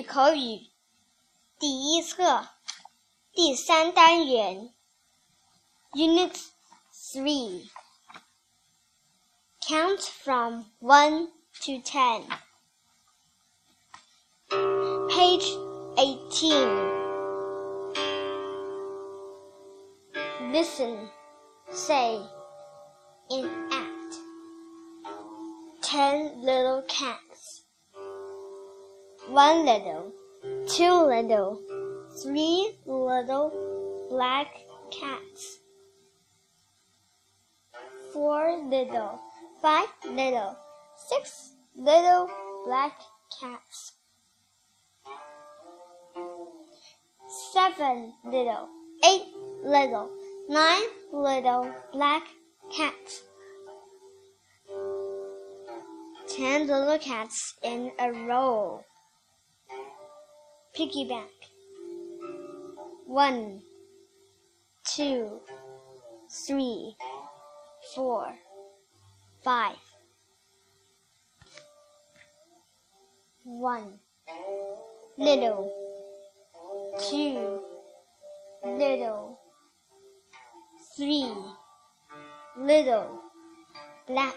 语口语第一册第三单元 Unit Three Count from one to ten. Page eighteen. Listen, say, enact. Ten little cats. One little, two little, three little black cats. Four little, five little, six little black cats. Seven little, eight little, nine little black cats. Ten little cats in a row. Piggy bank. One, two, three, four, five. One, little, two, little, three, little, black,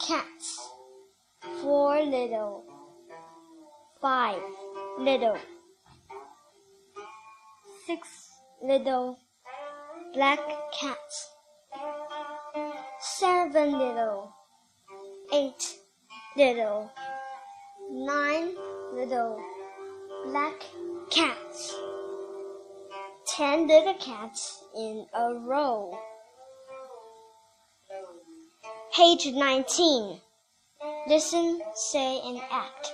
cats, four little, five, little, six little, black cats, seven little, eight little, nine little, black cats, ten little cats in a row. Page 19. Listen, say, and act.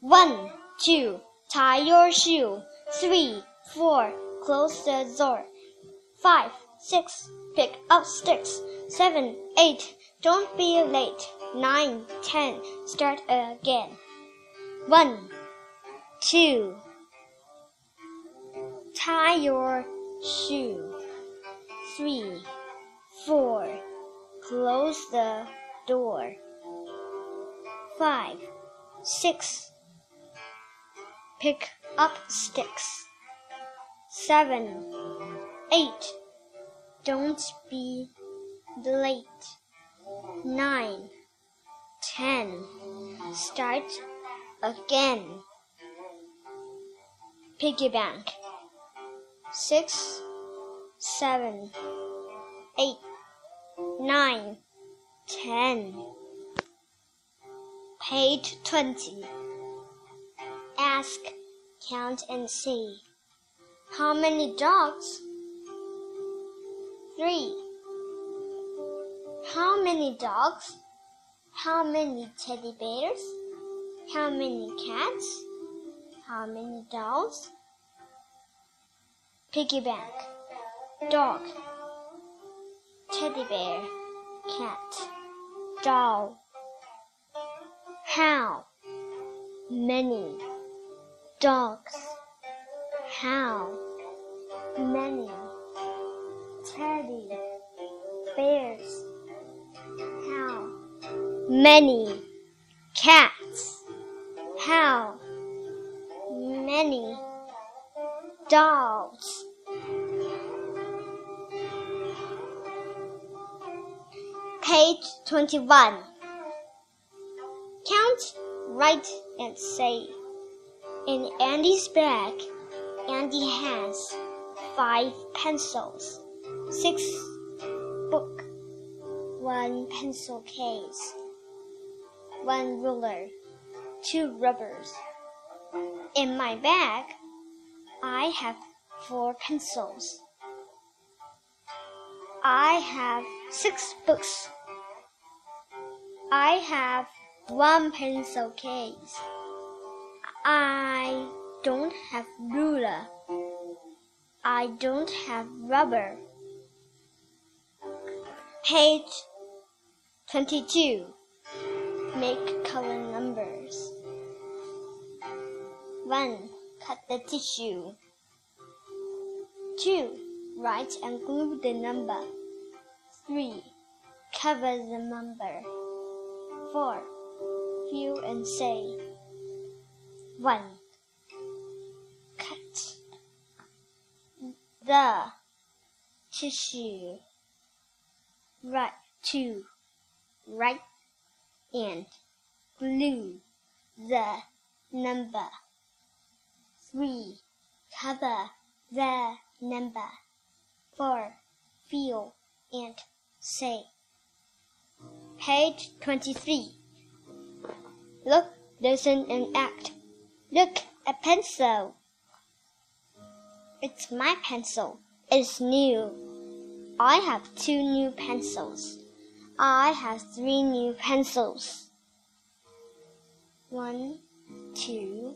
One, two, tie your shoe. Three, four, close the door. Five, six, pick up sticks. Seven, eight, don't be late. Nine, ten, start again. One, two, tie your shoe. Three, four, close the door. Five, six, pick up sticks. Seven, eight, don't be late. Nine, ten, start again. Piggy bank. Six, seven, eight, nine, ten. Page twenty. Ask, count, and see. How many dogs? Three. How many dogs? How many teddy bears? How many cats? How many dolls? Piggy bank. Dog. Teddy bear. Cat. Doll. How many dogs? How many teddy bears? How many cats? How many dolls? Page 21. Count, write, and say. In Andy's bag, Andy has five pencils, six book, one pencil case, one ruler, two rubbers. In my bag, I have four pencils. I have six books. I have one pencil case. I don't have ruler. I don't have rubber. Page 22. Make color numbers. 1. Cut the tissue. 2. Write and glue the number. 3. Cover the number. 4. Feel and say. One. Cut. The tissue. Right. Two. Write. And glue the number. Three. Cover the number. Four. Feel and say. Page 23. Look, listen, and act. Look, a pencil. It's my pencil. It's new. I have two new pencils. I have three new pencils. One, two,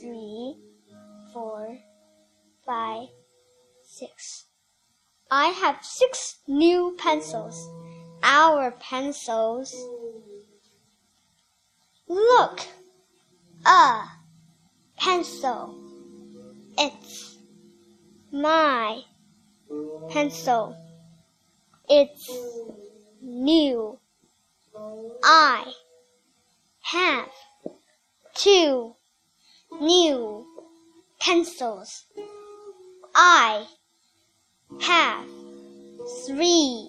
three, four, five, six. I have six new pencils. Our pencils. Look, a pencil. It's my pencil. It's new. I have two new pencils. I have three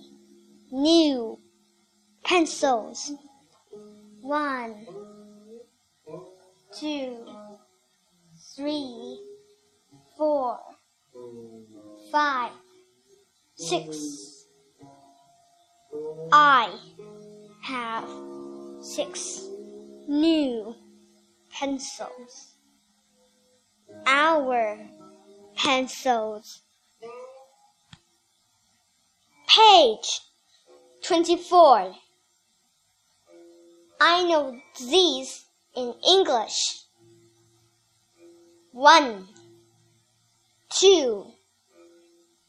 new pencils. One, two, three, four, five, six. I have six new pencils. Our pencils. Page 24. I know these in English. One, two,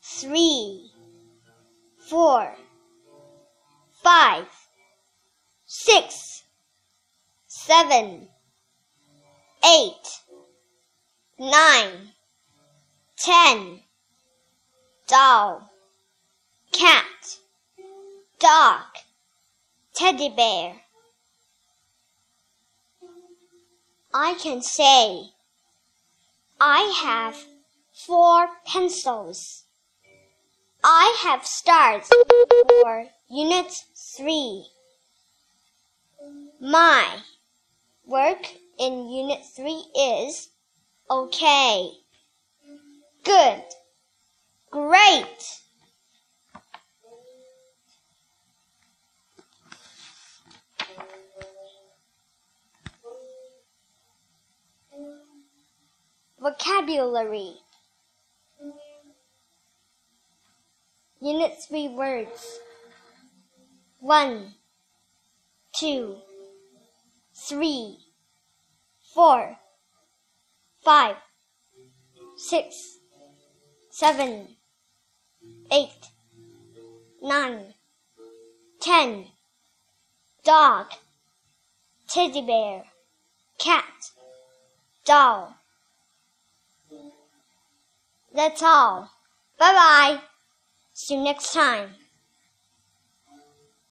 three, four, five, six, seven, eight, nine, ten. Doll, cat, dog, teddy bear. I can say I have four pencils. I have stars for Unit 3. My work in Unit 3 is okay. Good. Vocabulary. Unit 3 words. 1 2 3 4 5 6 7 8 9 10 Dog Teddy bear Cat Doll that's all. Bye bye. See you next time.